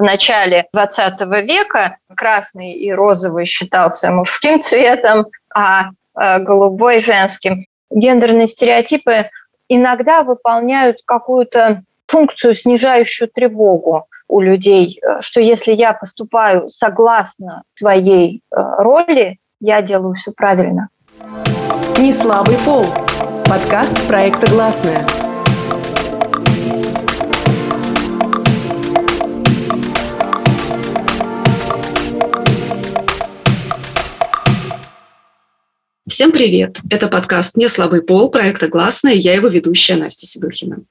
в начале 20 века красный и розовый считался мужским цветом, а э, голубой – женским. Гендерные стереотипы иногда выполняют какую-то функцию, снижающую тревогу у людей, э, что если я поступаю согласно своей э, роли, я делаю все правильно. Не слабый пол. Подкаст проекта «Гласная». Всем привет! Это подкаст «Не слабый пол» проекта «Гласная», я его ведущая Настя Седухина.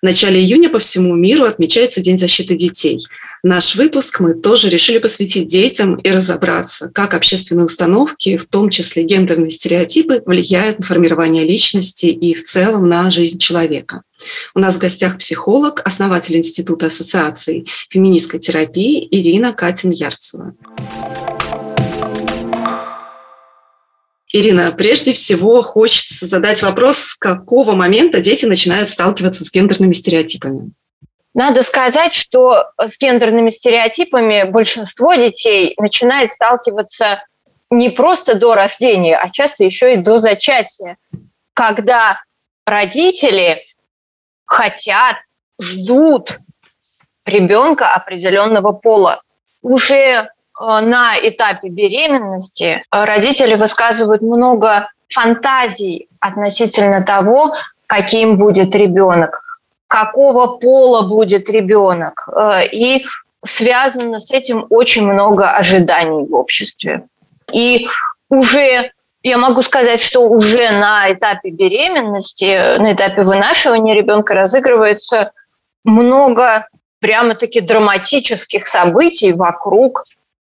В начале июня по всему миру отмечается День защиты детей. Наш выпуск мы тоже решили посвятить детям и разобраться, как общественные установки, в том числе гендерные стереотипы, влияют на формирование личности и в целом на жизнь человека. У нас в гостях психолог, основатель Института ассоциации феминистской терапии Ирина Катин-Ярцева. Ирина, прежде всего хочется задать вопрос, с какого момента дети начинают сталкиваться с гендерными стереотипами? Надо сказать, что с гендерными стереотипами большинство детей начинает сталкиваться не просто до рождения, а часто еще и до зачатия, когда родители хотят, ждут ребенка определенного пола. Уже на этапе беременности родители высказывают много фантазий относительно того, каким будет ребенок, какого пола будет ребенок. Э, и связано с этим очень много ожиданий в обществе. И уже я могу сказать, что уже на этапе беременности, на этапе вынашивания ребенка разыгрывается много прямо-таки драматических событий вокруг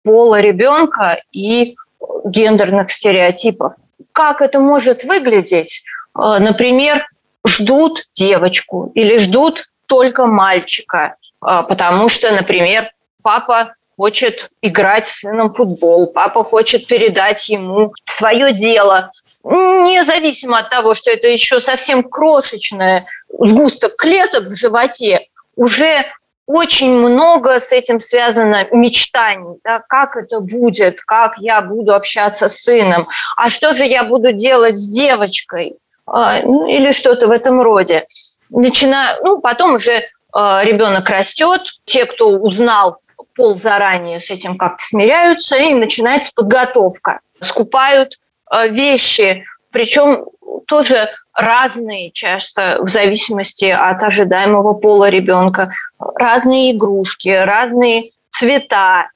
пола ребенка и гендерных стереотипов. Как это может выглядеть? Э, например, ждут девочку или ждут только мальчика, э, потому что, например, папа хочет играть с сыном в футбол, папа хочет передать ему свое дело, независимо от того, что это еще совсем крошечное сгусток клеток в животе, уже очень много с этим связано мечтаний, да, как это будет, как я буду общаться с сыном, а что же я буду делать с девочкой, а, ну, или что-то в этом роде. Начиная, ну, потом уже а, ребенок растет, те, кто узнал пол заранее, с этим как-то смиряются, и начинается подготовка. Скупают а, вещи, причем тоже разные часто в зависимости от ожидаемого пола ребенка, разные игрушки, разные цвета,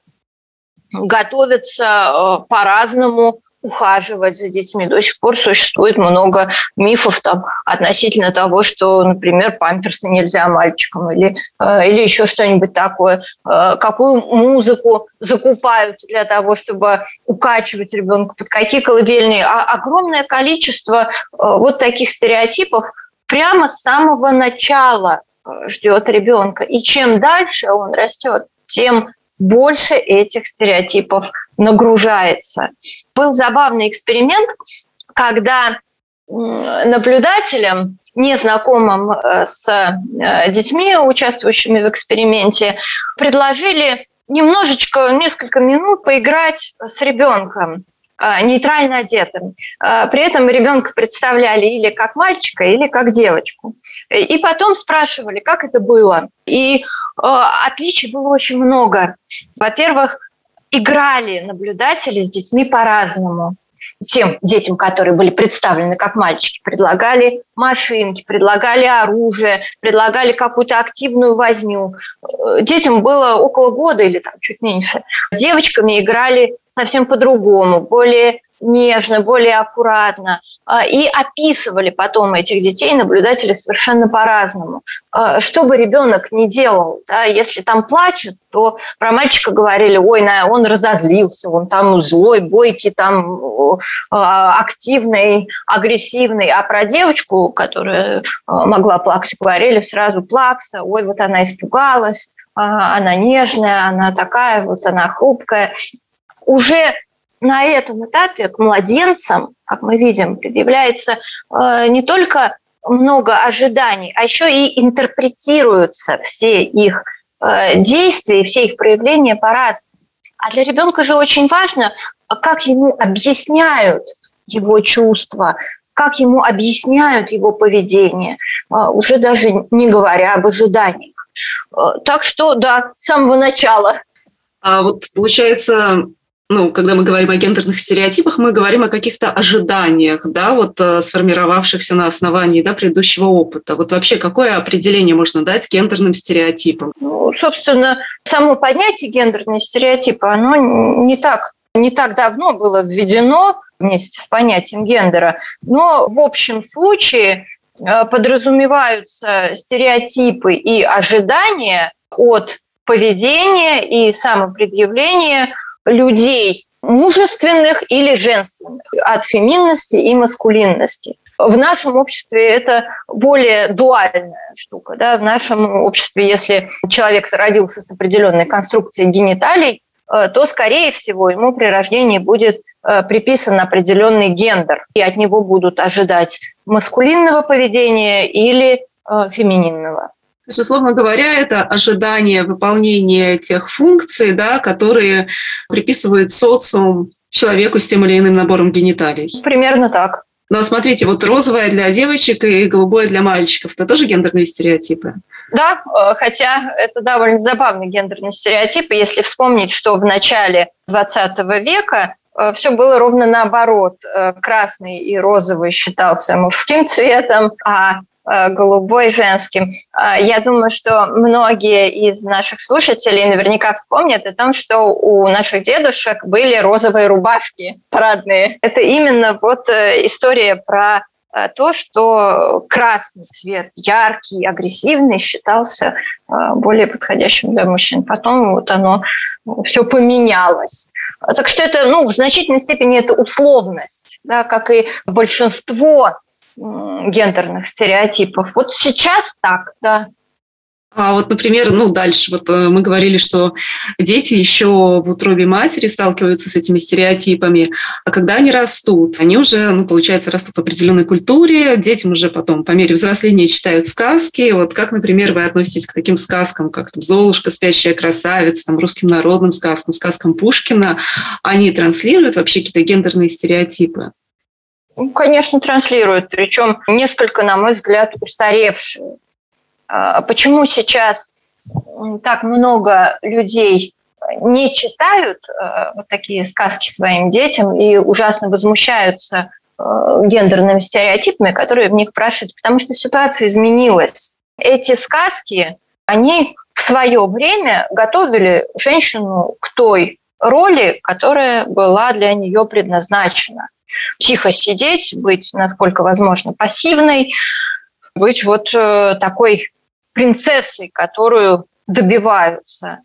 готовятся э, по-разному ухаживать за детьми. До сих пор существует много мифов там, относительно того, что, например, памперсы нельзя мальчикам или, э, или еще что-нибудь такое. Э, какую музыку закупают для того, чтобы укачивать ребенка, под какие колыбельные. А огромное количество э, вот таких стереотипов прямо с самого начала э, ждет ребенка. И чем дальше он растет, тем больше этих стереотипов нагружается. Был забавный эксперимент, когда наблюдателям, незнакомым э, с э, детьми, участвующими в эксперименте, предложили немножечко, несколько минут поиграть с ребенком. Э, нейтрально одетым. Э, при этом ребенка представляли или как мальчика, или как девочку. И потом спрашивали, как это было. И э, отличий было очень много. Во-первых, играли наблюдатели с детьми по-разному тем детям, которые были представлены как мальчики, предлагали машинки, предлагали оружие, предлагали какую-то активную возню. Детям было около года или там чуть меньше. С девочками играли совсем по-другому, более нежно, более аккуратно. А, и описывали потом этих детей наблюдатели совершенно по-разному. А, что бы ребенок ни делал, да, если там плачет, то про мальчика говорили, ой, он разозлился, он там злой, бойкий, там а, активный, агрессивный. А про девочку, которая могла плакать, говорили сразу плакса, ой, вот она испугалась, она нежная, она такая, вот она хрупкая уже на этом этапе к младенцам, как мы видим, предъявляется э, не только много ожиданий, а еще и интерпретируются все их э, действия, все их проявления по-разному. А для ребенка же очень важно, как ему объясняют его чувства, как ему объясняют его поведение, уже даже не говоря об ожиданиях. Так что, да, с самого начала. А вот получается, ну, когда мы говорим о гендерных стереотипах, мы говорим о каких-то ожиданиях, да, вот э, сформировавшихся на основании, да, предыдущего опыта. Вот вообще какое определение можно дать гендерным стереотипам? Ну, собственно, само понятие гендерные стереотипы, оно не так, не так давно было введено вместе с понятием гендера, но в общем случае э, подразумеваются стереотипы и ожидания от поведения и самопредъявления людей мужественных или женственных, от феминности и маскулинности. В нашем обществе это более дуальная штука. Да? В нашем обществе, если человек родился с определенной конструкцией гениталий, э, то, скорее всего, ему при рождении будет э, приписан определенный гендер, и от него будут ожидать маскулинного поведения или э, фемининного. То есть, условно говоря, это ожидание выполнения тех функций, да, которые приписывает социум человеку с тем или иным набором гениталий. Примерно так. Но смотрите, вот розовое для девочек и голубое для мальчиков – это тоже гендерные стереотипы? Да, э, хотя это довольно забавный гендерный стереотип. Если вспомнить, что в начале 20 века э, все было ровно наоборот. Э, красный и розовый считался мужским цветом, а голубой женским. Э, я думаю, что многие из наших слушателей наверняка вспомнят о том, что у наших дедушек были розовые рубашки парадные. Это именно вот э, история про то, что красный цвет, яркий, агрессивный, считался более подходящим для мужчин. Потом вот оно все поменялось. Так что это, ну, в значительной степени это условность, да, как и большинство гендерных стереотипов. Вот сейчас так, да. А вот, например, ну дальше, вот э, мы говорили, что дети еще в утробе матери сталкиваются с этими стереотипами, а когда они растут, они уже, ну, получается, растут в определенной культуре, детям уже потом по мере взросления читают сказки. Вот как, например, вы относитесь к таким сказкам, как там, «Золушка», «Спящая красавица», там, русским народным сказкам, сказкам Пушкина? Они транслируют вообще какие-то гендерные стереотипы? Ну, конечно, транслируют, причем несколько, на мой взгляд, устаревшие. А почему сейчас так много людей не читают э, вот такие сказки своим детям и ужасно возмущаются э, гендерными стереотипами, которые в них прошиты, потому что ситуация изменилась. Эти сказки, они в свое время готовили женщину к той роли, которая была для нее предназначена тихо сидеть, быть, насколько возможно, пассивной, быть вот э, такой принцессой, которую добиваются.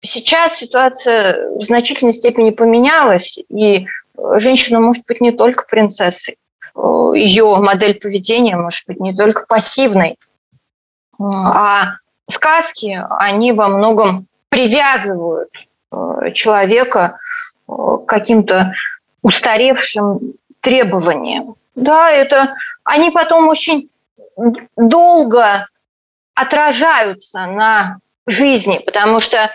Сейчас ситуация в значительной степени поменялась, и женщина может быть не только принцессой, ее модель поведения может быть не только пассивной, а сказки, они во многом привязывают э, человека к каким-то устаревшим требованиям. Да, это они потом очень долго отражаются на жизни, потому что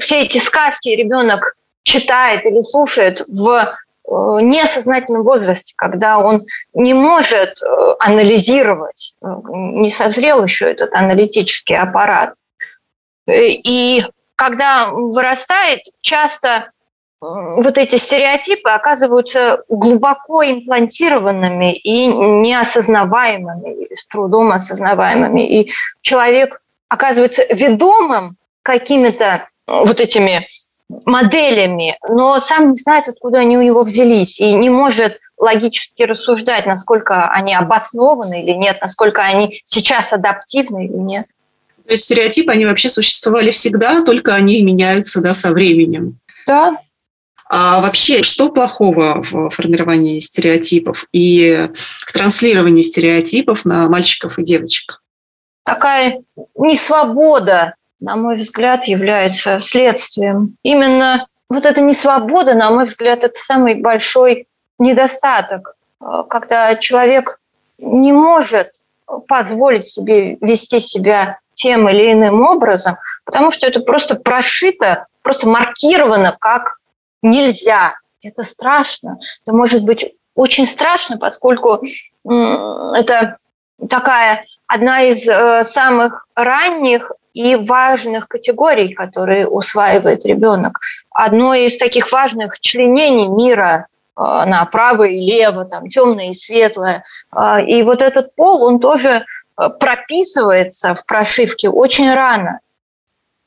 все эти сказки ребенок читает или слушает в э, несознательном возрасте, когда он не может э, анализировать, э, не созрел еще этот аналитический аппарат. И когда вырастает, часто вот эти стереотипы оказываются глубоко имплантированными и неосознаваемыми, с трудом осознаваемыми. И человек оказывается ведомым какими-то вот этими моделями, но сам не знает, откуда они у него взялись, и не может логически рассуждать, насколько они обоснованы или нет, насколько они сейчас адаптивны или нет. То есть стереотипы, они вообще существовали всегда, только они меняются да, со временем. Да, а вообще, что плохого в формировании стереотипов и в транслировании стереотипов на мальчиков и девочек? Такая несвобода, на мой взгляд, является следствием. Именно вот эта несвобода, на мой взгляд, это самый большой недостаток, когда человек не может позволить себе вести себя тем или иным образом, потому что это просто прошито, просто маркировано как нельзя. Это страшно. Это может быть очень страшно, поскольку это такая одна из э, самых ранних и важных категорий, которые усваивает ребенок. Одно из таких важных членений мира э, на правое и лево, там, темное и светлое. Э, и вот этот пол, он тоже прописывается в прошивке очень рано.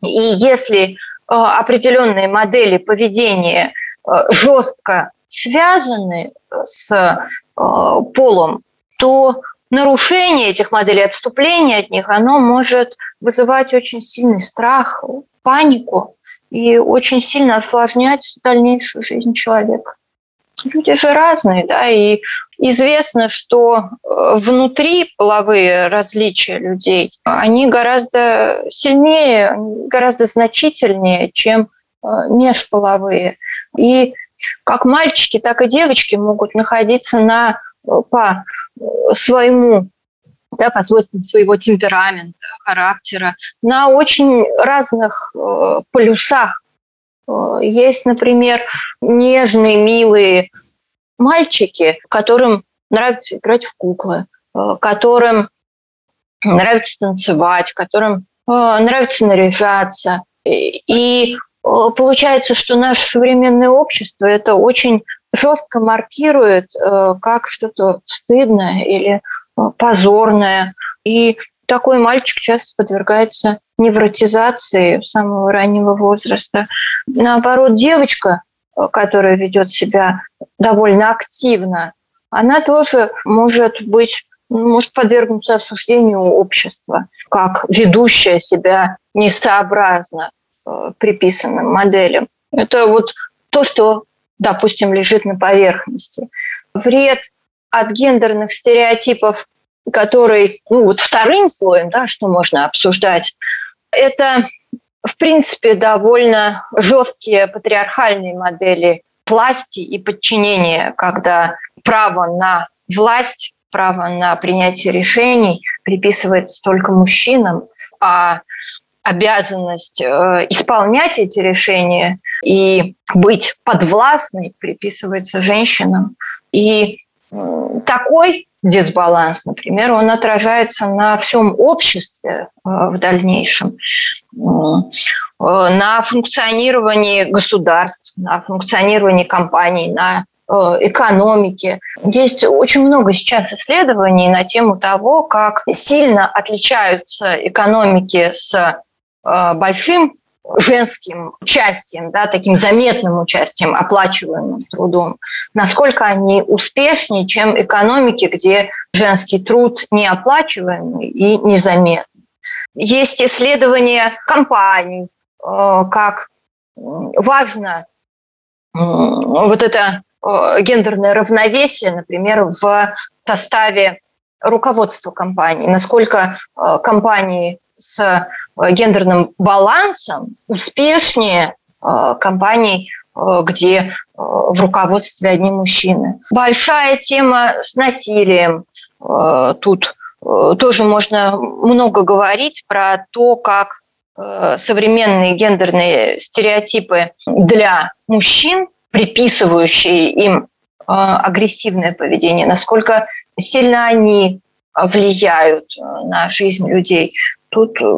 И если определенные модели поведения жестко связаны с полом, то нарушение этих моделей, отступление от них, оно может вызывать очень сильный страх, панику и очень сильно осложнять дальнейшую жизнь человека. Люди же разные, да, и известно, что э, внутри половые различия людей, они гораздо сильнее, гораздо значительнее, чем э, межполовые. И как мальчики, так и девочки могут находиться на, э, по своему да, по свойствам своего темперамента, характера, на очень разных э, полюсах. Есть, например, нежные, милые мальчики, которым нравится играть в куклы, э, которым нравится танцевать, которым э, нравится наряжаться. И э, получается, что наше современное общество это очень жестко маркирует как что-то стыдное или позорное. И такой мальчик часто подвергается невротизации самого раннего возраста. Наоборот, девочка, которая ведет себя довольно активно, она тоже может быть может подвергнуться осуждению общества, как ведущая себя несообразно приписанным моделям. Это вот то, что допустим, лежит на поверхности. Вред от гендерных стереотипов, который, ну вот вторым слоем, да, что можно обсуждать, это, в принципе, довольно жесткие патриархальные модели власти и подчинения, когда право на власть, право на принятие решений приписывается только мужчинам, а обязанность э, исполнять эти решения и быть подвластной приписывается женщинам. И такой дисбаланс, например, он отражается на всем обществе э, в дальнейшем, э, на функционировании государств, на функционировании компаний, на экономике. Есть очень много сейчас исследований на тему того, как сильно отличаются экономики с Э, большим женским участием, да, таким заметным участием, оплачиваемым трудом, насколько они успешнее, чем экономики, где женский труд неоплачиваемый и незаметный. Есть исследования компаний, э, как важно вот это э, гендерное равновесие, например, в составе руководства компании, насколько компании с э, гендерным балансом успешнее э, компаний, э, где в руководстве одни мужчины. Большая тема с насилием. Тут тоже можно много говорить про то, как современные гендерные стереотипы для мужчин, приписывающие им агрессивное поведение, насколько сильно они влияют на жизнь людей тут э,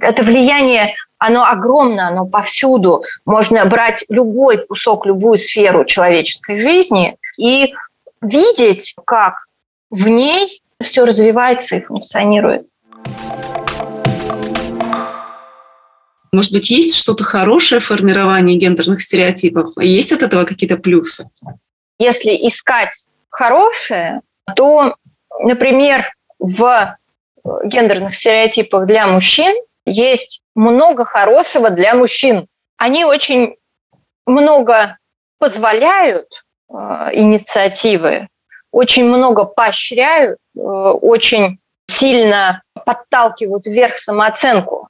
это влияние, оно огромно, оно повсюду. Можно брать любой кусок, любую сферу человеческой жизни и видеть, как в ней все развивается и функционирует. Может быть, есть что-то хорошее в формировании гендерных стереотипов? Есть от этого какие-то плюсы? Если искать хорошее, то, например, в гендерных стереотипах для мужчин есть много хорошего для мужчин. Они очень много позволяют э, инициативы, очень много поощряют, э, очень сильно подталкивают вверх самооценку.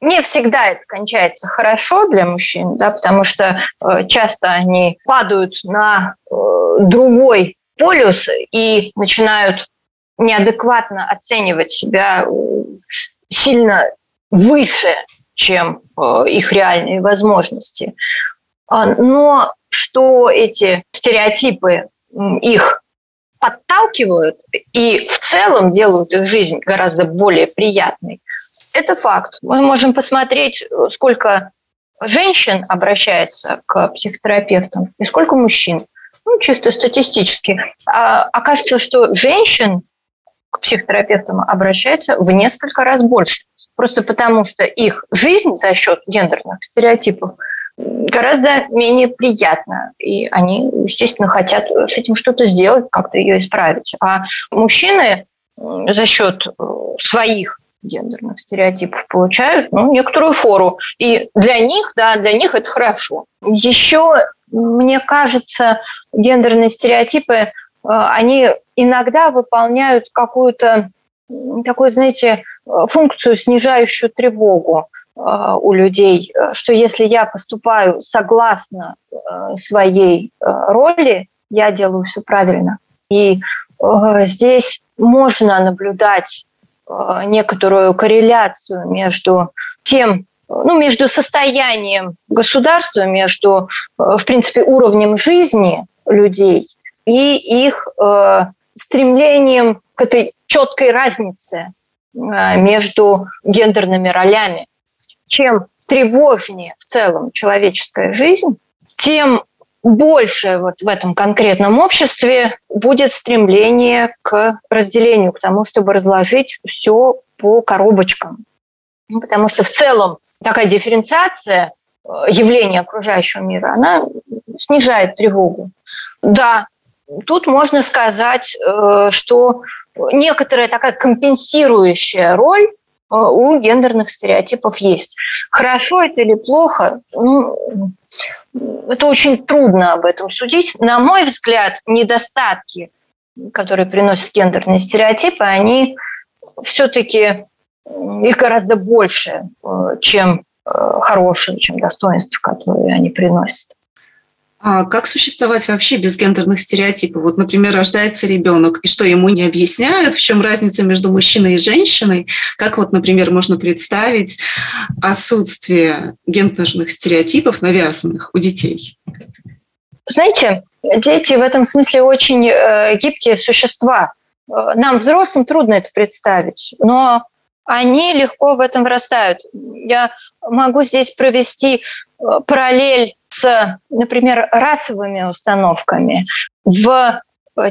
Не всегда это кончается хорошо для мужчин, да, потому что э, часто они падают на э, другой полюс и начинают неадекватно оценивать себя, сильно выше, чем э, их реальные возможности. А, но что эти стереотипы их подталкивают и в целом делают их жизнь гораздо более приятной, это факт. Мы можем посмотреть, сколько женщин обращается к психотерапевтам и сколько мужчин. Ну, чисто статистически. А, окажется, что женщин к психотерапевтам обращается в несколько раз больше. Просто потому, что их жизнь за счет гендерных стереотипов гораздо менее приятна. И они, естественно, хотят с этим что-то сделать, как-то ее исправить. А мужчины за счет э, своих гендерных стереотипов получают ну, некоторую фору. И для них, да, для них это хорошо. Еще, мне кажется, гендерные стереотипы, они иногда выполняют какую-то такую, знаете, функцию, снижающую тревогу э, у людей, что если я поступаю согласно э, своей роли, я делаю все правильно. И здесь можно наблюдать Э, некоторую корреляцию между тем, ну, между состоянием государства, между, э, в принципе, уровнем жизни людей и их э, стремлением к этой четкой разнице э, между гендерными ролями. Чем тревожнее в целом человеческая жизнь, тем больше вот в этом конкретном обществе будет стремление к разделению, к тому, чтобы разложить все по коробочкам. Ну, потому что в целом такая дифференциация э, явления окружающего мира, она снижает тревогу. Да, тут можно сказать, э, что некоторая такая компенсирующая роль э, у гендерных стереотипов есть. Хорошо это или плохо, ну, это очень трудно об этом судить. На мой взгляд, недостатки, которые приносят гендерные стереотипы, они все-таки их гораздо больше, э, чем хорошие, чем достоинства, которые они приносят. А как существовать вообще без гендерных стереотипов? Вот, например, рождается ребенок, и что ему не объясняют, в чем разница между мужчиной и женщиной? Как вот, например, можно представить отсутствие гендерных стереотипов, навязанных у детей? Знаете, дети в этом смысле очень э, гибкие существа. Э, нам, взрослым, трудно это представить, но они легко в этом вырастают. Я могу здесь провести э, параллель с, например, расовыми установками в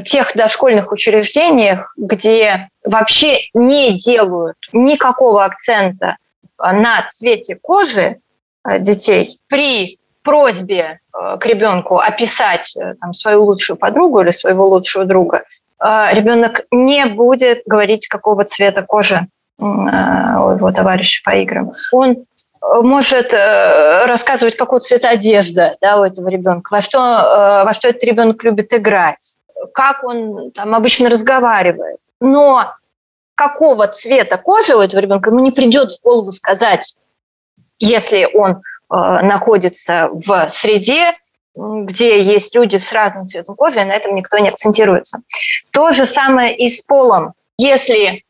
тех дошкольных учреждениях, где вообще не делают никакого акцента на цвете кожи э, детей при просьбе э, к ребенку описать э, там, свою лучшую подругу или своего лучшего друга, ребенок не будет говорить, какого цвета кожи у его товарища по играм. Он может э, рассказывать, какого цвета одежда да, у этого ребенка, во что, э, во что этот ребенок любит играть, как он там обычно разговаривает. Но какого цвета кожи у этого ребенка ему не придет в голову сказать, если он э, находится в среде, где есть люди с разным цветом кожи, и на этом никто не акцентируется. То же самое и с полом. Если э,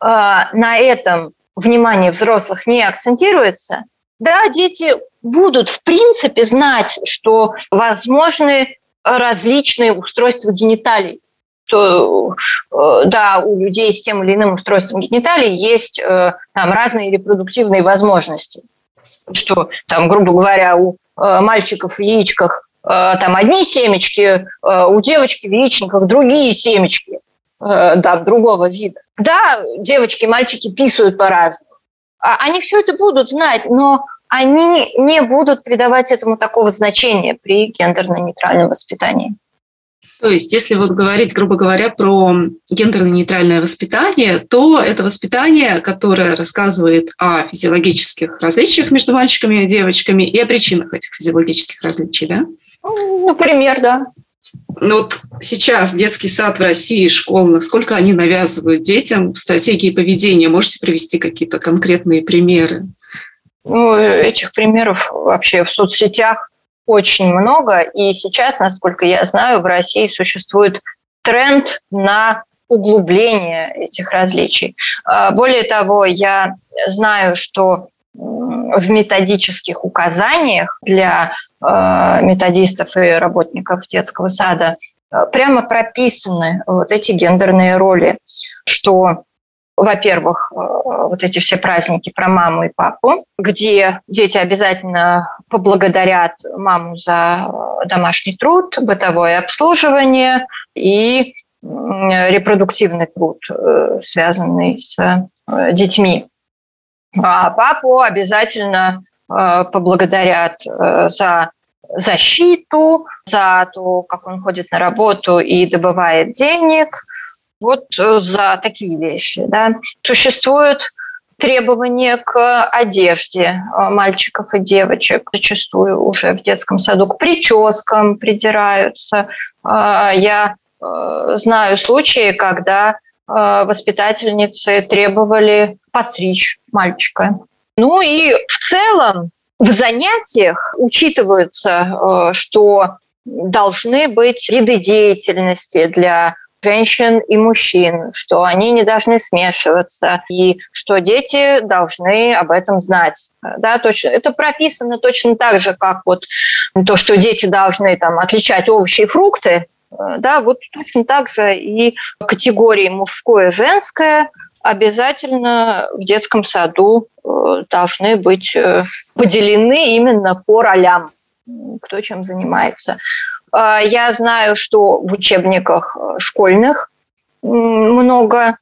на этом внимание взрослых не акцентируется, да, дети будут в принципе знать, что возможны различные устройства гениталий, что э, да, у людей с тем или иным устройством гениталий есть э, там разные репродуктивные возможности, что там, грубо говоря, у э, мальчиков в яичках там одни семечки, у девочки в яичниках другие семечки. Э, да, другого вида. Да, девочки, мальчики писают по-разному. А они все это будут знать, но они не будут придавать этому такого значения при гендерно-нейтральном воспитании. То есть, если вот говорить, грубо говоря, про гендерно-нейтральное воспитание, то это воспитание, которое рассказывает о физиологических различиях между мальчиками и девочками и о причинах этих физиологических различий, да? Ну, например, да. Ну вот сейчас детский сад в России, школы, насколько они навязывают детям стратегии поведения? Можете привести какие-то конкретные примеры? Ну, этих примеров вообще в соцсетях очень много. И сейчас, насколько я знаю, в России существует тренд на углубление этих различий. А, более того, я знаю, что в методических указаниях для а, методистов и работников детского сада прямо прописаны вот эти гендерные роли, что во-первых, вот эти все праздники про маму и папу, где дети обязательно поблагодарят маму за домашний труд, бытовое обслуживание и репродуктивный труд, э, связанный с э, детьми. А папу обязательно э, поблагодарят за защиту, за то, как он ходит на работу и добывает денег, вот за такие вещи. Да. Существуют требования к одежде мальчиков и девочек, зачастую уже в детском саду, к прическам придираются. Я Э, знаю случаи, когда э, воспитательницы требовали постричь мальчика. Ну и в целом в занятиях учитываются, э, что должны быть виды деятельности для женщин и мужчин, что они не должны смешиваться, и что дети должны об этом знать. Да, точно, это прописано точно так же, как вот то, что дети должны там, отличать овощи и фрукты, Э, да, вот точно так же и категории мужское и женское обязательно в детском саду э, должны быть э, поделены именно по ролям, кто чем занимается. Я знаю, что в учебниках школьных много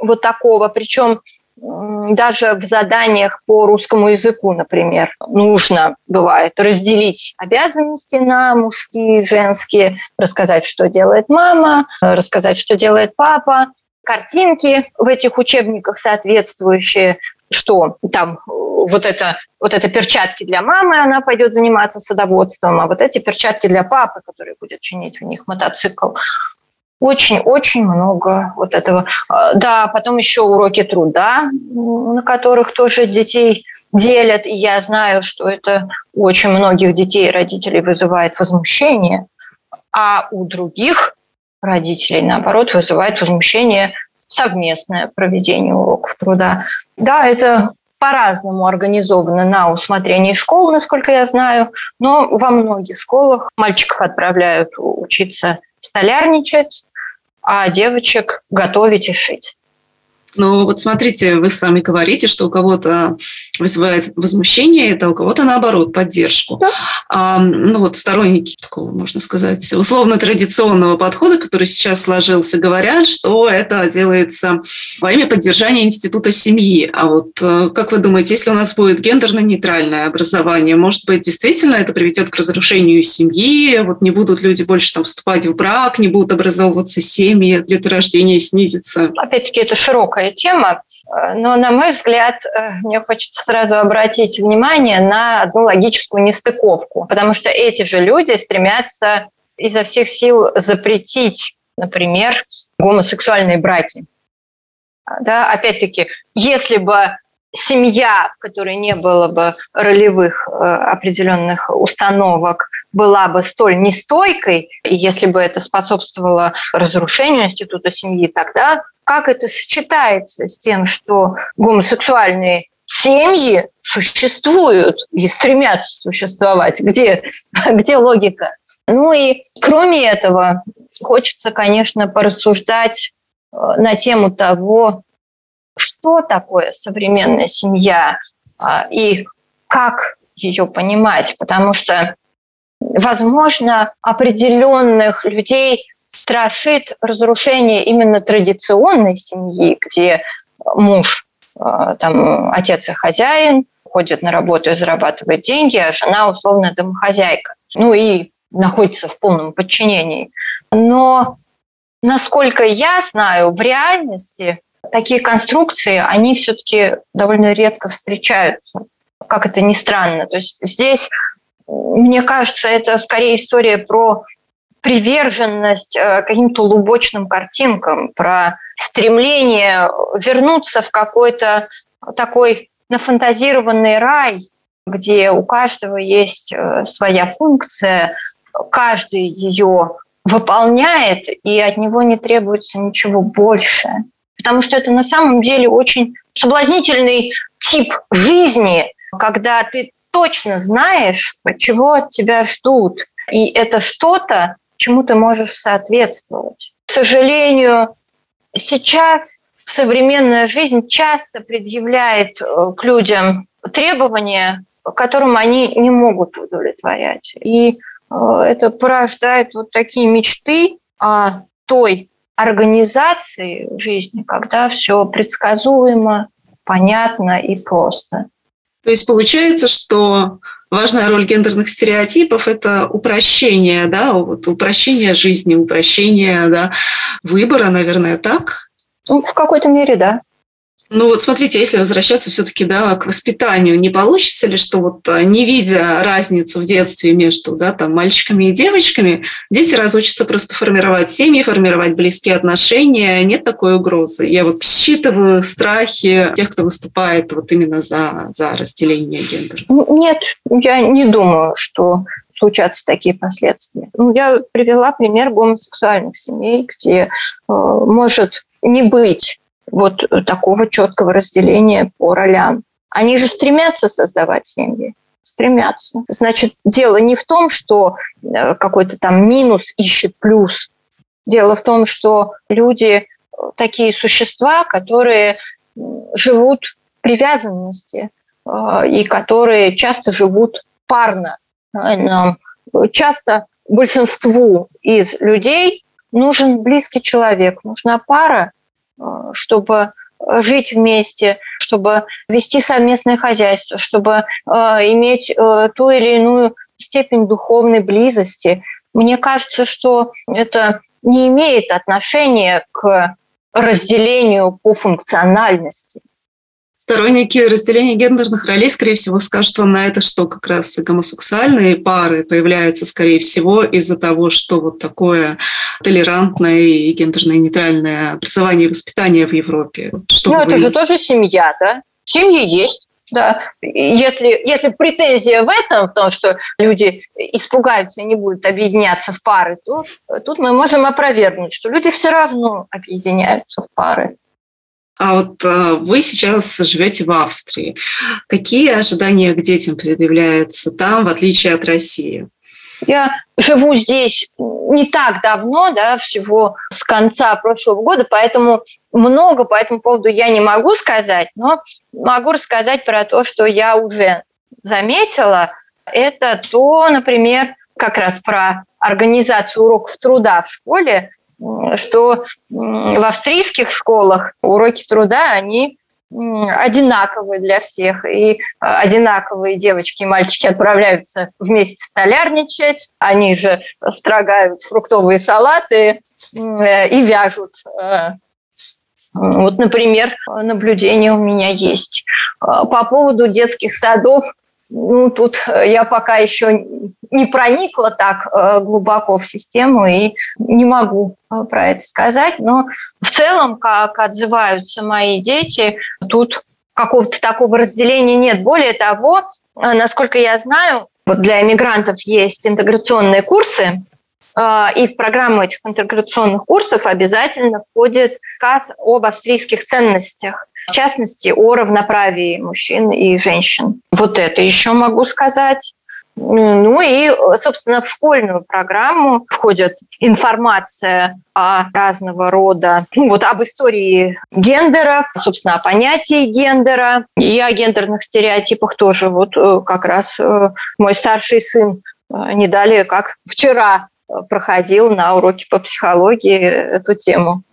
вот такого, причем даже в заданиях по русскому языку, например, нужно бывает разделить обязанности на мужские женские, рассказать, что делает мама, рассказать, что делает папа, картинки в этих учебниках соответствующие, что там вот это, вот это перчатки для мамы, она пойдет заниматься садоводством, а вот эти перчатки для папы, который будет чинить у них мотоцикл. Очень-очень много вот этого. А, да, потом еще уроки труда, на которых тоже детей делят. И я знаю, что это очень многих детей и родителей вызывает возмущение, а у других родителей, наоборот, вызывает возмущение совместное проведение уроков труда. Да, это по-разному организовано на усмотрении школ, насколько я знаю, но во многих школах мальчиков отправляют учиться столярничать, а девочек готовить и шить. Но вот смотрите, вы сами говорите, что у кого-то вызывает возмущение, это у кого-то наоборот поддержку. Да. А, ну вот сторонники такого, можно сказать, условно-традиционного подхода, который сейчас сложился, говорят, что это делается во имя поддержания института семьи. А вот э, как вы думаете, если у нас будет гендерно-нейтральное образование, может быть, действительно это приведет к разрушению семьи, вот не будут люди больше там вступать в брак, не будут образовываться семьи, деторождение снизится? Опять-таки, это широкая широкая тема, э, но, на мой взгляд, э, мне хочется сразу обратить внимание на одну логическую нестыковку, потому что эти же люди стремятся изо всех сил запретить, например, гомосексуальные браки. Да, опять-таки, если бы семья, в которой не было бы ролевых э, определенных установок, была бы столь нестойкой, и если бы это способствовало разрушению института семьи, тогда как это сочетается с тем, что гомосексуальные семьи существуют и стремятся существовать? Где, где логика? Ну и кроме этого, хочется, конечно, порассуждать э, на тему того, что такое современная семья а, и как ее понимать, потому что, возможно, определенных людей страшит разрушение именно традиционной семьи, где муж, э, там, отец и хозяин, ходит на работу и зарабатывает деньги, а жена условно домохозяйка. Ну и находится в полном подчинении. Но, насколько я знаю, в реальности такие конструкции, они все-таки довольно редко встречаются, как это ни странно. То есть здесь, мне кажется, это скорее история про приверженность э, каким-то лубочным картинкам, про стремление вернуться в какой-то такой нафантазированный рай, где у каждого есть э, своя функция, каждый ее выполняет, и от него не требуется ничего больше. Потому что это на самом деле очень соблазнительный тип жизни, когда ты точно знаешь, чего от тебя ждут. И это что-то, чему ты можешь соответствовать. К сожалению, сейчас современная жизнь часто предъявляет э, к людям требования, которым они не могут удовлетворять. И э, это порождает вот такие мечты о той организации жизни, когда все предсказуемо, понятно и просто. То есть получается, что важная роль гендерных стереотипов – это упрощение, да, вот упрощение жизни, упрощение да, выбора, наверное, так? Ну, в какой-то мере, да. Ну вот смотрите, если возвращаться все-таки да, к воспитанию, не получится ли, что вот а, не видя разницу в детстве между да, там, мальчиками и девочками, дети разучатся просто формировать семьи, формировать близкие отношения, нет такой угрозы. Я вот считываю страхи тех, кто выступает вот именно за, за разделение гендера. Нет, я не думаю, что случатся такие последствия. Ну, я привела пример гомосексуальных семей, где э, может не быть вот такого четкого разделения по ролям. Они же стремятся создавать семьи стремятся. Значит, дело не в том, что э, какой-то там минус ищет плюс. Дело в том, что люди такие существа, которые живут в привязанности э, и которые часто живут парно. Часто большинству из людей нужен близкий человек, нужна пара, Э, чтобы жить вместе, чтобы вести совместное хозяйство, чтобы э, иметь э, ту или иную степень духовной близости. Мне кажется, что это не имеет отношения к разделению по функциональности. Сторонники разделения гендерных ролей, скорее всего, скажут вам на это, что как раз гомосексуальные пары появляются, скорее всего, из-за того, что вот такое толерантное и гендерно-нейтральное образование и воспитание в Европе. Что ну, это же тоже семья, да? Семьи есть. Да. Если, если претензия в этом, в том, что люди испугаются и не будут объединяться в пары, то тут мы можем опровергнуть, что люди все равно объединяются в пары. А вот э, вы сейчас живете в Австрии. Какие ожидания к детям предъявляются там, в отличие от России? Я живу здесь не так давно, да, всего с конца прошлого года, поэтому много по этому поводу я не могу сказать, но могу рассказать про то, что я уже заметила. Это то, например, как раз про организацию уроков труда в школе что в австрийских школах уроки труда, они одинаковые для всех. И а, одинаковые девочки и мальчики отправляются вместе столярничать, они же строгают фруктовые салаты э, и вяжут. Э, вот, например, наблюдение у меня есть. А, по поводу детских садов ну, тут э, я пока еще не проникла так э, глубоко в систему и не могу э, про это сказать, но в целом, как отзываются мои дети, тут какого-то такого разделения нет. Более того, насколько я знаю, вот для иммигрантов есть интеграционные курсы, и в программу этих интеграционных курсов обязательно входит сказ об австрийских ценностях в частности, о равноправии мужчин и женщин. Вот это еще могу сказать. Ну и, собственно, в школьную программу входит информация о разного рода, ну вот об истории гендеров, собственно, о понятии гендера и о гендерных стереотипах тоже. Вот э, как раз э, мой старший сын э, не далее, как вчера проходил на уроке по психологии эту тему.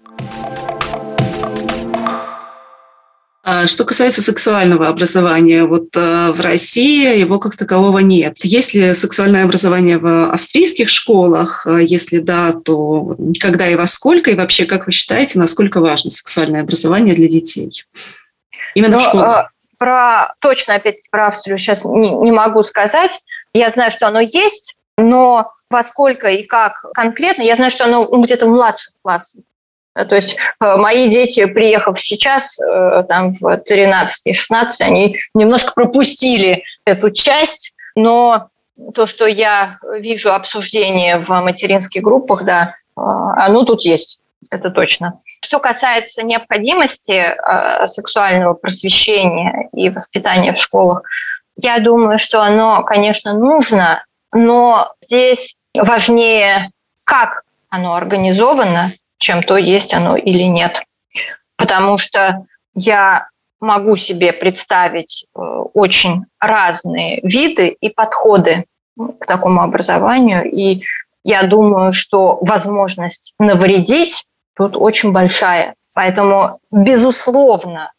Что касается сексуального образования, вот э, в России его как такового нет. Есть ли сексуальное образование в австрийских школах? А если да, то когда и во сколько? И вообще, как вы считаете, насколько важно сексуальное образование для детей? Именно Но, в ну, школах. А, про, точно, опять про Австрию сейчас не, не могу сказать. Я знаю, что оно есть, но во сколько и как конкретно, я знаю, что оно где-то в младших классах. Э, то есть э, мои дети, приехав сейчас, э, там в 13 и 16, они немножко пропустили эту часть, но то, что я вижу обсуждение в материнских группах, да, оно тут есть, это точно. Что касается необходимости э, сексуального просвещения и воспитания в школах, я думаю, что оно, конечно, нужно, но здесь важнее, как оно организовано, чем то, есть оно или нет. Потому что я могу себе представить э, очень разные виды и подходы к такому образованию. И я думаю, что возможность навредить тут очень большая. Поэтому, безусловно,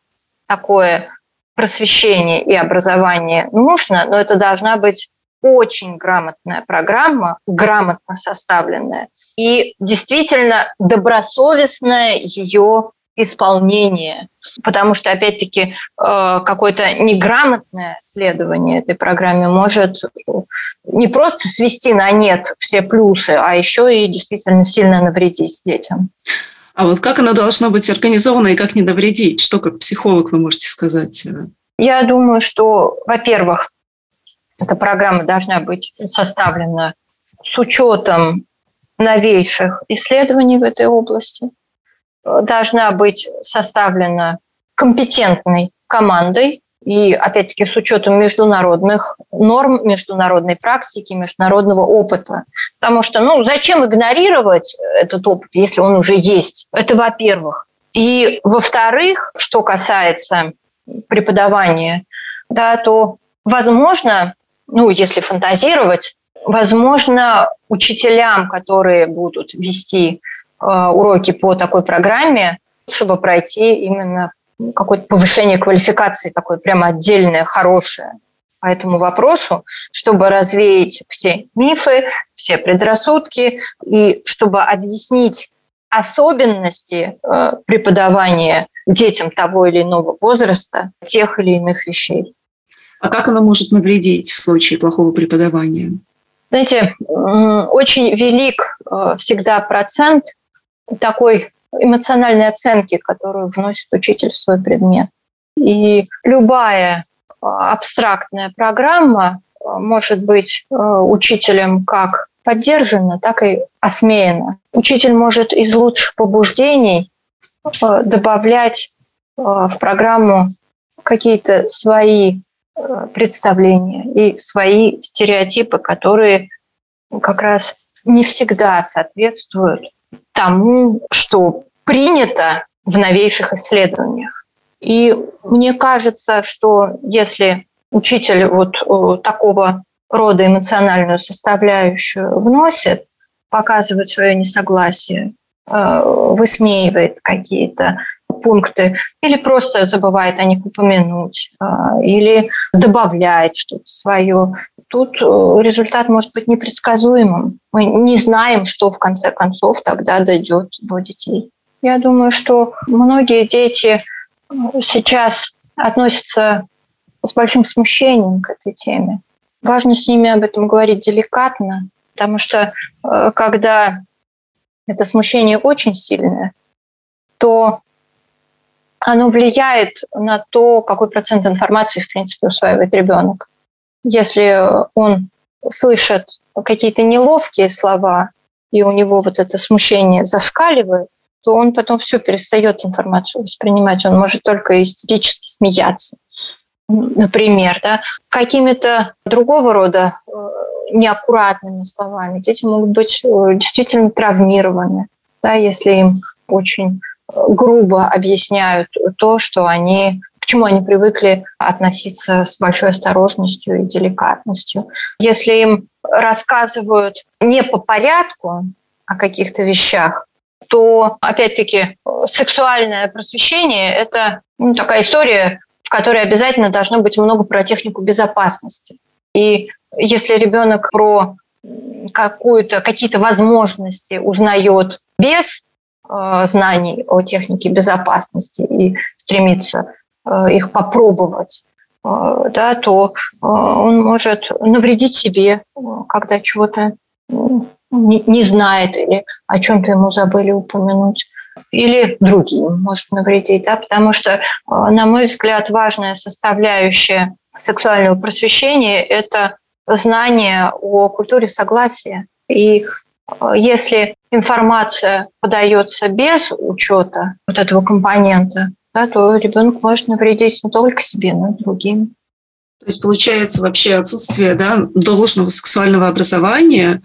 такое просвещение и образование нужно, но это должна быть очень грамотная программа, грамотно составленная и действительно добросовестное ее исполнение. Потому что, опять-таки, э, какое-то неграмотное следование этой программе может не просто свести на нет все плюсы, а еще и действительно сильно навредить детям. А вот как оно должно быть организовано и как не навредить? Что как психолог вы можете сказать? Я думаю, что, во-первых, эта программа должна быть составлена с учетом новейших исследований в этой области, должна быть составлена компетентной командой, и, опять-таки, с учетом международных норм, международной практики, международного опыта. Потому что, ну, зачем игнорировать этот опыт, если он уже есть? Это во-первых. И, во-вторых, что касается преподавания, да, то, возможно, ну, если фантазировать, возможно, учителям, которые будут вести э, уроки по такой программе, лучше бы пройти именно какое-то повышение квалификации такое прямо отдельное, хорошее по этому вопросу, чтобы развеять все мифы, все предрассудки и чтобы объяснить особенности э, преподавания детям того или иного возраста тех или иных вещей. А как оно может навредить в случае плохого преподавания? Знаете, очень велик э, всегда процент такой эмоциональной оценки, которую вносит учитель в свой предмет. И любая а, абстрактная программа а, может быть а, учителем как поддержана, так и осмеяна. Учитель может из лучших побуждений добавлять в программу какие-то свои представления и свои стереотипы, которые как раз не всегда соответствуют тому, что принято в новейших исследованиях. И мне кажется, что если учитель вот э, такого рода эмоциональную составляющую вносит, показывает свое несогласие, э, высмеивает какие-то пункты или просто забывает о них упомянуть, э, или добавляет что-то свое, тут э, результат может быть непредсказуемым. Мы не знаем, что в конце концов тогда дойдет до детей. Я думаю, что многие дети э, сейчас относятся с большим смущением к этой теме. Важно с ними об этом говорить деликатно, потому что э, когда это смущение очень сильное, то оно влияет на то, какой процент информации, в принципе, усваивает ребенок если он слышит какие-то неловкие слова, и у него вот это смущение зашкаливает, то он потом все перестает информацию воспринимать. Он может только истерически смеяться, например, да, какими-то другого рода э, неаккуратными словами. Дети могут быть э, действительно травмированы, да, если им очень грубо объясняют то, что они чему они привыкли относиться с большой осторожностью и деликатностью. Если им рассказывают не по порядку о каких-то вещах, то, опять-таки, сексуальное просвещение – это ну, такая история, в которой обязательно должно быть много про технику безопасности. И если ребенок про какую-то, какие-то возможности узнает без знаний о технике безопасности и стремится Э, их попробовать, э, да, то э, он может навредить себе, когда чего-то не знает или о чем-то ему забыли упомянуть или другим может навредить, да, потому что, на мой взгляд, важная составляющая сексуального просвещения – это знания о культуре согласия. И если информация подается без учета вот этого компонента, да, то ребенок может навредить не только себе, но и другим. То есть получается вообще отсутствие да, должного сексуального образования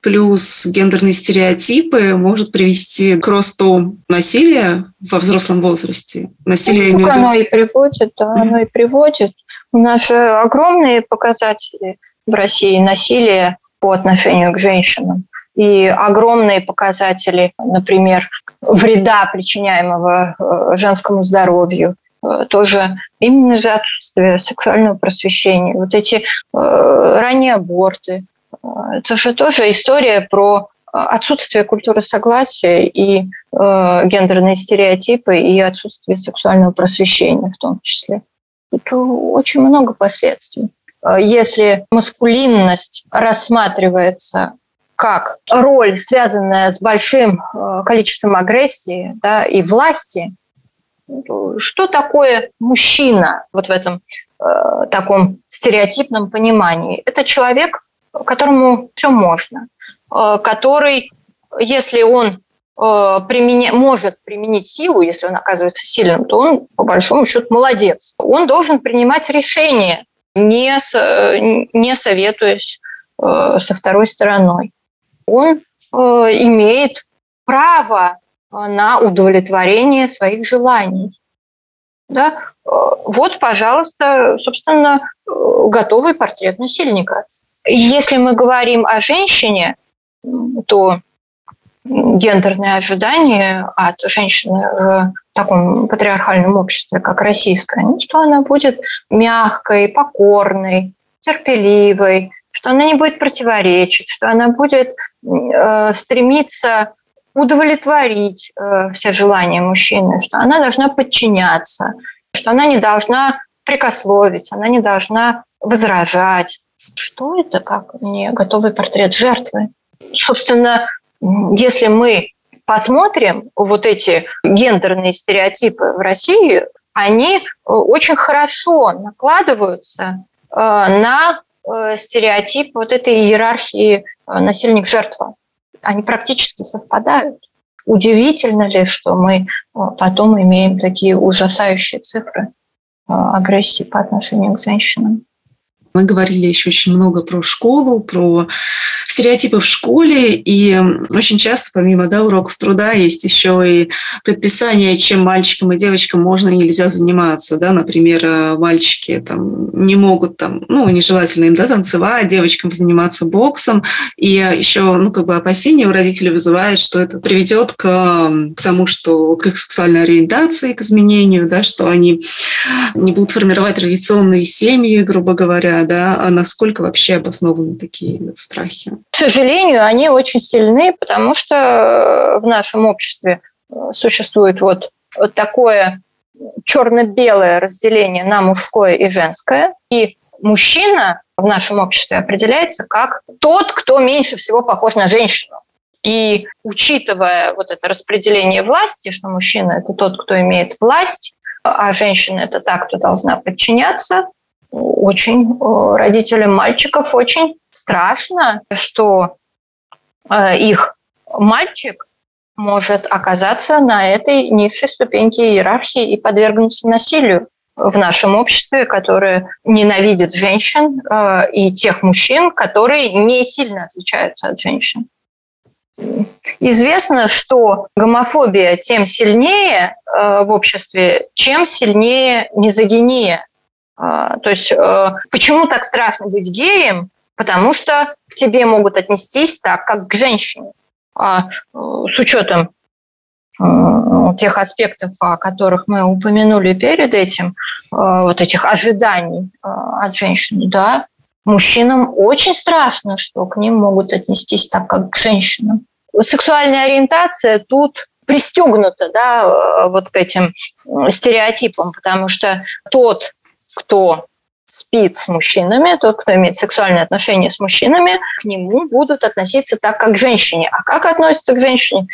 плюс гендерные стереотипы может привести к росту насилия во взрослом возрасте. Насилие ну, оно и приводит, да, оно и приводит. У нас же огромные показатели в России насилия по отношению к женщинам и огромные показатели, например, вреда, причиняемого э, женскому здоровью, э, тоже именно за отсутствие сексуального просвещения. Вот эти э, ранние аборты, это же тоже история про отсутствие культуры согласия и э, гендерные стереотипы и отсутствие сексуального просвещения в том числе. Тут очень много последствий. Если маскулинность рассматривается как роль, связанная с большим э, количеством агрессии да, и власти, что такое мужчина вот в этом э, таком стереотипном понимании? Это человек, которому все можно, э, который, если он э, применя... может применить силу, если он оказывается сильным, то он, по большому счету, молодец. Он должен принимать решения, не, с... не советуясь э, со второй стороной он э, имеет право э, на удовлетворение своих желаний. Да? Э, вот, пожалуйста, собственно, готовый портрет насильника. Если мы говорим о женщине, то гендерные ожидания от женщины в таком патриархальном обществе, как российское, ну, что она будет мягкой, покорной, терпеливой, что она не будет противоречить, что она будет э, стремиться удовлетворить э, все желания мужчины, что она должна подчиняться, что она не должна прикословить, она не должна возражать. Что это как не готовый портрет жертвы? Собственно, если мы посмотрим вот эти гендерные стереотипы в России, они э, очень хорошо накладываются э, на стереотип вот этой иерархии э, насильник-жертва. Они практически совпадают. Удивительно ли, что мы э, потом имеем такие ужасающие цифры агрессии по отношению к женщинам? Мы говорили еще очень много про школу, про стереотипы в школе, и очень часто помимо да, уроков труда есть еще и предписание, чем мальчикам и девочкам можно и нельзя заниматься. Да? Например, э, мальчики там, не могут, там, ну, нежелательно им да, танцевать, девочкам заниматься боксом, и еще ну, как бы опасения у родителей вызывает, что это приведет к, к тому, что к их сексуальной ориентации, к изменению, да, что они не будут формировать традиционные семьи, грубо говоря, да, а насколько вообще обоснованы такие страхи? К сожалению, они очень сильны, потому что э, в нашем обществе э, существует вот, вот такое черно-белое разделение на мужское и женское. И мужчина в нашем обществе определяется как тот, кто меньше всего похож на женщину. И учитывая вот это распределение власти, что мужчина – это тот, кто имеет власть, а женщина – это та, кто должна подчиняться, очень э, родителям мальчиков очень страшно, что э, их мальчик может оказаться на этой низшей ступеньке иерархии и подвергнуться насилию в нашем обществе, которое ненавидит женщин э, и тех мужчин, которые не сильно отличаются от женщин. Известно, что гомофобия тем сильнее в обществе, чем сильнее мизогиния. А, то есть э, почему так страшно быть геем? Потому что к тебе могут отнестись так, как к женщине. А э, с учетом э, тех аспектов, о которых мы упомянули перед этим, вот этих ожиданий от женщины, да, мужчинам очень страшно, что к ним могут отнестись так, как к женщинам. Сексуальная ориентация тут пристегнута да, вот к этим стереотипам, потому что тот кто спит с мужчинами, тот, кто имеет сексуальные отношения с мужчинами, к нему будут относиться так, как к женщине. А как относятся к женщине?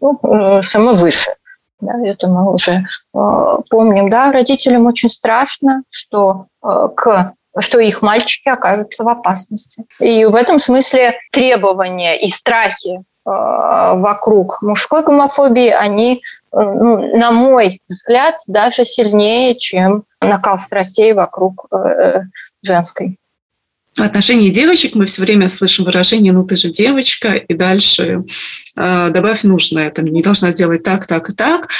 Ну, э, само выше. Да, это мы уже э, помним. Да, родителям очень страшно, что э, к что их мальчики окажутся в опасности. И в этом смысле требования и страхи э, вокруг мужской гомофобии, они, э, ну, на мой взгляд, даже сильнее, чем накал страстей вокруг э, женской. В отношении девочек мы все время слышим выражение «ну ты же девочка», и дальше э, добавь нужное, там, не должна делать так, так и так.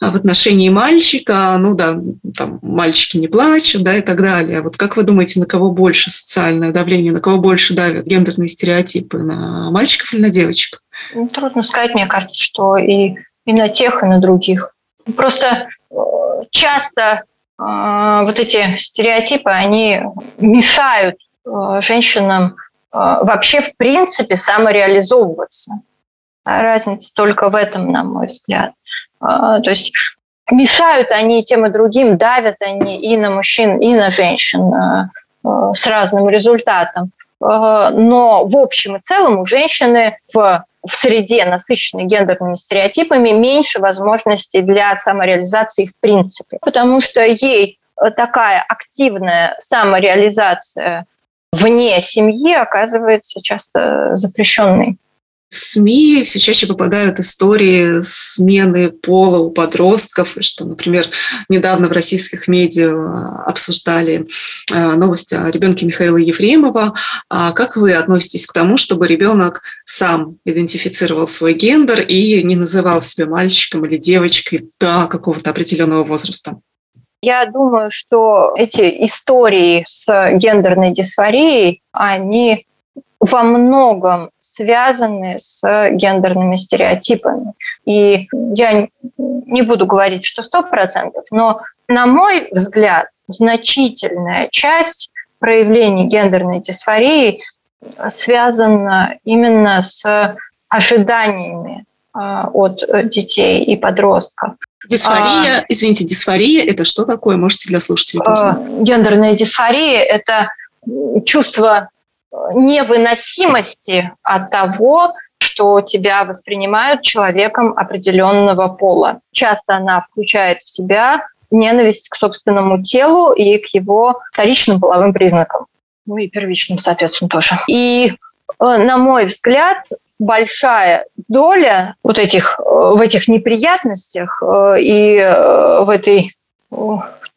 А в отношении мальчика, ну да, там, мальчики не плачут, да, и так далее. Вот как вы думаете, на кого больше социальное давление, на кого больше давят гендерные стереотипы, на мальчиков или на девочек? Ну, трудно сказать, мне кажется, что и, и на тех, и на других. Просто э, часто вот эти стереотипы, они мешают Э, женщинам э, вообще в принципе самореализовываться. Разница только в этом, на мой взгляд. Э, то есть мешают они тем и другим, давят они и на мужчин, и на женщин с разным результатом. Но в общем и целом у женщины в, в среде, насыщенной гендерными стереотипами, меньше возможностей для самореализации в принципе. Потому что ей такая активная самореализация вне семьи оказывается часто запрещенной. В СМИ все чаще попадают истории смены пола у подростков, что, например, недавно в российских медиа обсуждали э, новости о ребенке Михаила Ефремова. А как вы относитесь к тому, чтобы ребенок сам идентифицировал свой гендер и не называл себя мальчиком или девочкой до какого-то определенного возраста? Я думаю, что эти истории с гендерной дисфорией, они во многом связаны с гендерными стереотипами. И я не буду говорить, что сто процентов, но, на мой взгляд, значительная часть проявлений гендерной дисфории связана именно с ожиданиями а, от детей и подростков. Дисфория, а, извините, дисфория – это что такое? Можете для слушателей а, Гендерная дисфория – это чувство невыносимости от того, что тебя воспринимают человеком определенного пола. Часто она включает в себя ненависть к собственному телу и к его вторичным половым признакам. Ну и первичным, соответственно, тоже. И, э, на мой взгляд, большая доля вот этих, э, в этих неприятностях э, и в этой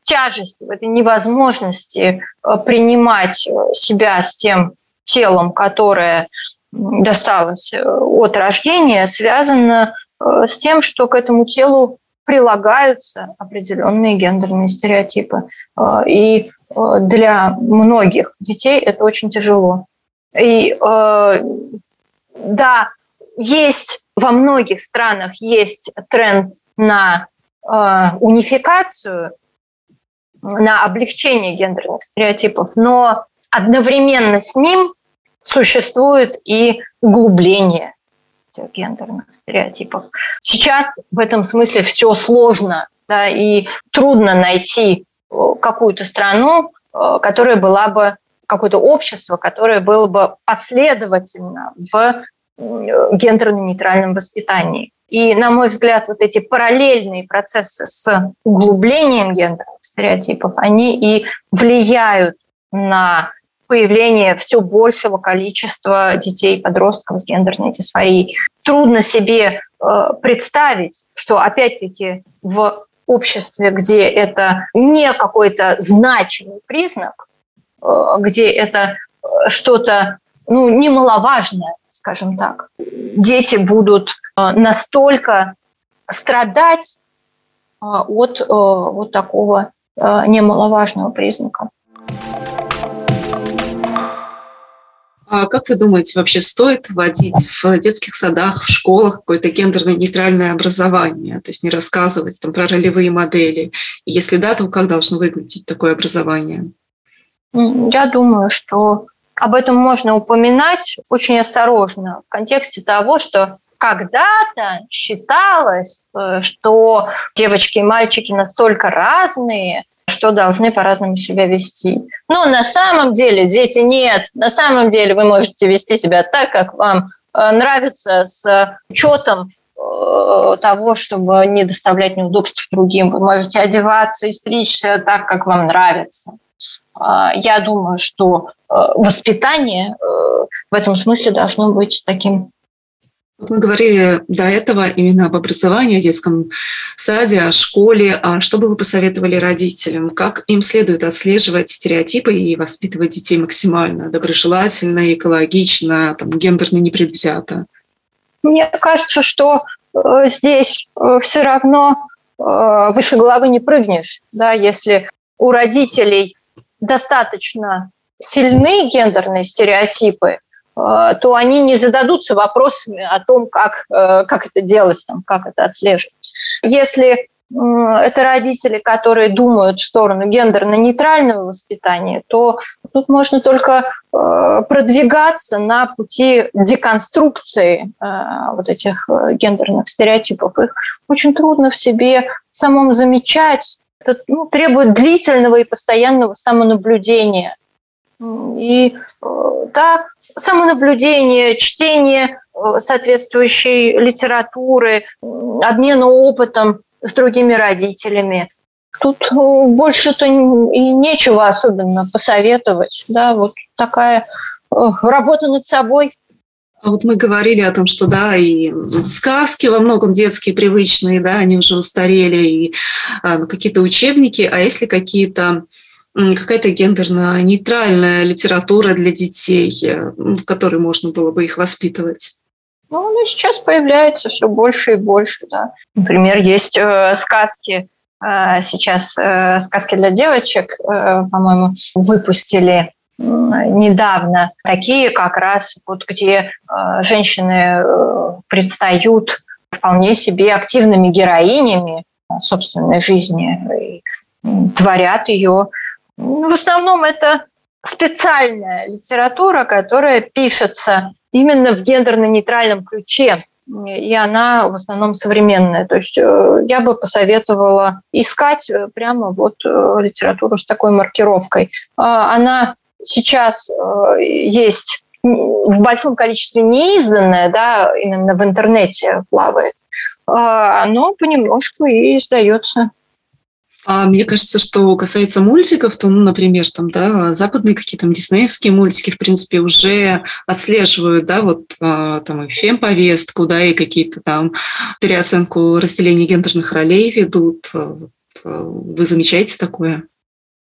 тяжести, в этой невозможности принимать себя с тем телом, которое досталось от рождения, связано с тем, что к этому телу прилагаются определенные гендерные стереотипы. И для многих детей это очень тяжело. И да, есть во многих странах есть тренд на э, унификацию, на облегчение гендерных стереотипов, но одновременно с ним существует и углубление гендерных стереотипов. Сейчас в этом смысле все сложно, да, и трудно найти э, какую-то страну, э, которая была бы какое-то общество, которое было бы последовательно в гендерно-нейтральном воспитании. И, на мой взгляд, вот эти параллельные процессы с углублением гендерных стереотипов, они и влияют на появление все большего количества детей подростков с гендерной дисфорией. Трудно себе э, представить, что опять-таки в обществе, где это не какой-то значимый признак, э, где это э, что-то ну, немаловажное, скажем так, дети будут э, настолько страдать э, от э, вот такого немаловажного признака. А как вы думаете, вообще стоит вводить в детских садах, в школах какое-то гендерно-нейтральное образование, то есть не рассказывать там, про ролевые модели? Если да, то как должно выглядеть такое образование? Я думаю, что об этом можно упоминать очень осторожно в контексте того, что когда-то считалось, э, что девочки и мальчики настолько разные, что должны по-разному себя вести. Но на самом деле, дети, нет. На самом деле вы можете вести себя так, как вам э, нравится, с учетом э, того, чтобы не доставлять неудобств другим. Вы можете одеваться и стричься так, как вам нравится. я думаю, что воспитание в этом смысле должно быть таким мы говорили до этого именно об образовании, о детском саде, о школе. А что бы вы посоветовали родителям? Как им следует отслеживать стереотипы и воспитывать детей максимально доброжелательно, экологично, там, гендерно непредвзято? Мне кажется, что э, здесь э, все равно э, выше головы не прыгнешь. Да, если у родителей достаточно сильны гендерные стереотипы, то они не зададутся вопросами о том, как, э, как это делать, там, как это отслеживать. Если это родители, которые думают в сторону гендерно-нейтрального воспитания, то тут можно только э, продвигаться на пути деконструкции вот этих гендерных стереотипов. Их очень трудно в себе самом замечать. Это ну, требует длительного и постоянного самонаблюдения. И да, самонаблюдение, чтение э, соответствующей литературы, обмена опытом с другими родителями. Тут э, больше-то и нечего особенно посоветовать. Да, вот такая э, работа над собой. А вот мы говорили о том, что да, и сказки во многом детские привычные, да, они уже устарели, и ну, какие-то учебники, а если какие-то какая-то гендерно-нейтральная литература для детей, в которой можно было бы их воспитывать? Ну, ну сейчас появляется все больше и больше, да. Например, есть э, сказки, э, сейчас э, сказки для девочек, э, по-моему, выпустили недавно, такие как раз вот где э, женщины э, предстают вполне себе активными героинями собственной жизни и творят ее в основном это специальная литература, которая пишется именно в гендерно-нейтральном ключе. И она в основном современная. То есть э, я бы посоветовала искать э, прямо вот э, литературу с такой маркировкой. А, она сейчас есть в большом количестве неизданная, да, именно в интернете плавает, а, но понемножку и издается. А мне кажется, что касается мультиков, то, ну, например, там, да, западные какие-то диснеевские мультики, в принципе, уже отслеживают, да, вот а, там и фем-повестку, да, и какие-то там переоценку разделения гендерных ролей ведут. А, вот, а, вы замечаете такое?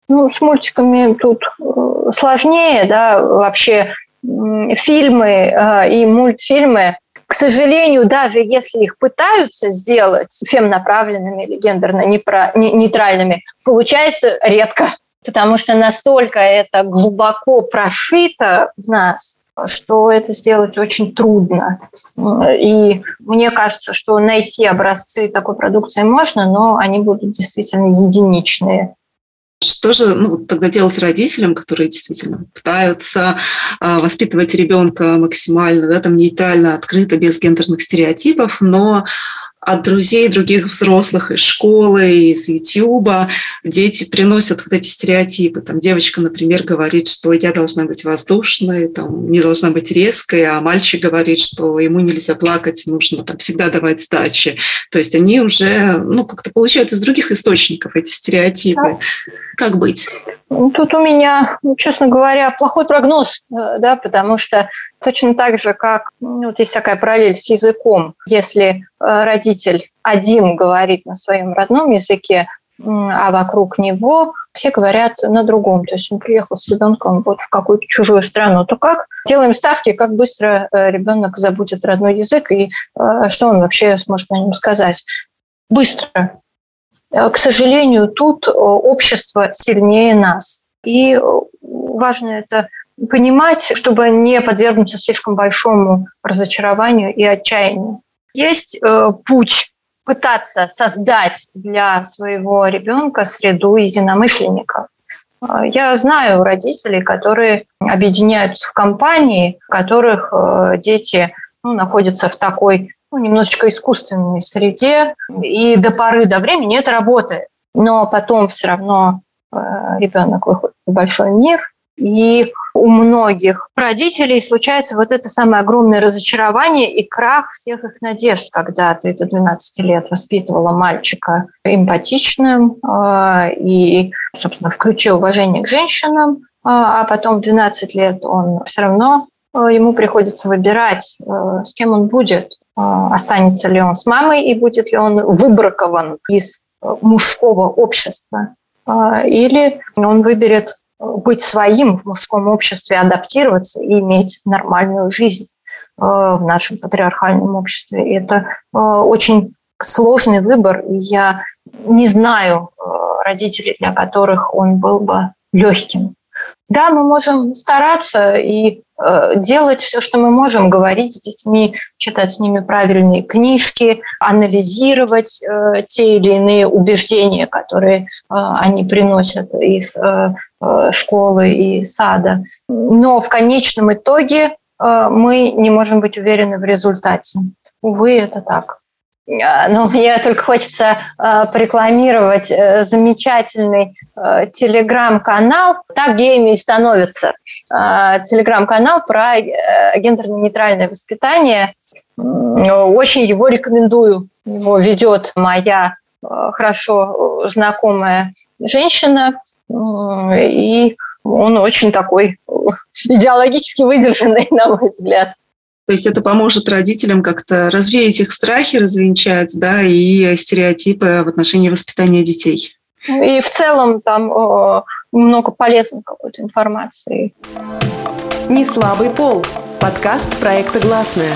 Ну, с мультиками тут э, сложнее, да, вообще фильмы и мультфильмы к сожалению, даже если их пытаются сделать фемнаправленными или гендерно-нейтральными, получается редко, потому что настолько это глубоко прошито в нас, что это сделать очень трудно. И мне кажется, что найти образцы такой продукции можно, но они будут действительно единичные. Что же ну, тогда делать родителям, которые действительно пытаются э, воспитывать ребенка максимально, да, там нейтрально, открыто, без гендерных стереотипов, но от друзей других взрослых из школы, из Ютьюба дети приносят вот эти стереотипы. Там девочка, например, говорит, что я должна быть воздушной, там, не должна быть резкой, а мальчик говорит, что ему нельзя плакать, нужно там, всегда давать сдачи. То есть они уже ну, как-то получают из других источников эти стереотипы. Как быть? Ну, тут у меня, ну, честно говоря, плохой прогноз, э, да, потому что точно так же, как ну, вот есть такая параллель с языком. Если э, родитель один говорит на своем родном языке, а вокруг него все говорят на другом. То есть он приехал с ребенком вот в какую-то чужую страну. То как? Делаем ставки, как быстро э, ребенок забудет родной язык и что он вообще сможет на нем сказать. Быстро. Э, к сожалению, тут э, общество сильнее нас. И э, важно это понимать, чтобы не подвергнуться слишком большому разочарованию и отчаянию. Есть путь пытаться создать для своего ребенка среду единомышленников. Я знаю родителей, которые объединяются в компании, в которых дети ну, находятся в такой ну, немножечко искусственной среде, и до поры до времени это работает. Но потом все равно э, ребенок выходит в большой мир, И у многих родителей случается вот это самое огромное разочарование и крах всех их надежд, когда ты до 12 лет воспитывала мальчика эмпатичным э, и, собственно, включил уважение к женщинам, э, а потом в 12 лет он все равно ему приходится выбирать, с кем он будет, останется ли он с мамой и будет ли он выбракован из э, мужского общества, э, или он выберет быть своим в мужском обществе, адаптироваться и иметь нормальную жизнь э, в нашем патриархальном обществе. Это э, очень сложный выбор, и я не знаю э, родителей, для которых он был бы легким. Да, мы можем стараться и э, делать все, что мы можем, говорить с детьми, читать с ними правильные книжки, анализировать э, те или иные убеждения, которые э, они приносят из э, э школы и сада. Но в конечном итоге э, мы не можем быть уверены в результате. Увы, это так. А, ну, мне только хочется э, порекламировать э, замечательный э, телеграм-канал «Так геями и становятся». Э, телеграм-канал про э, гендерно-нейтральное воспитание. Очень его рекомендую. Его ведет моя хорошо знакомая женщина. И он очень такой идеологически выдержанный, на мой взгляд. То есть это поможет родителям как-то развеять их страхи, развенчать, да, и стереотипы в отношении воспитания детей. И в целом там много полезной какой-то информации. Не слабый пол. Подкаст проекта «Гласная».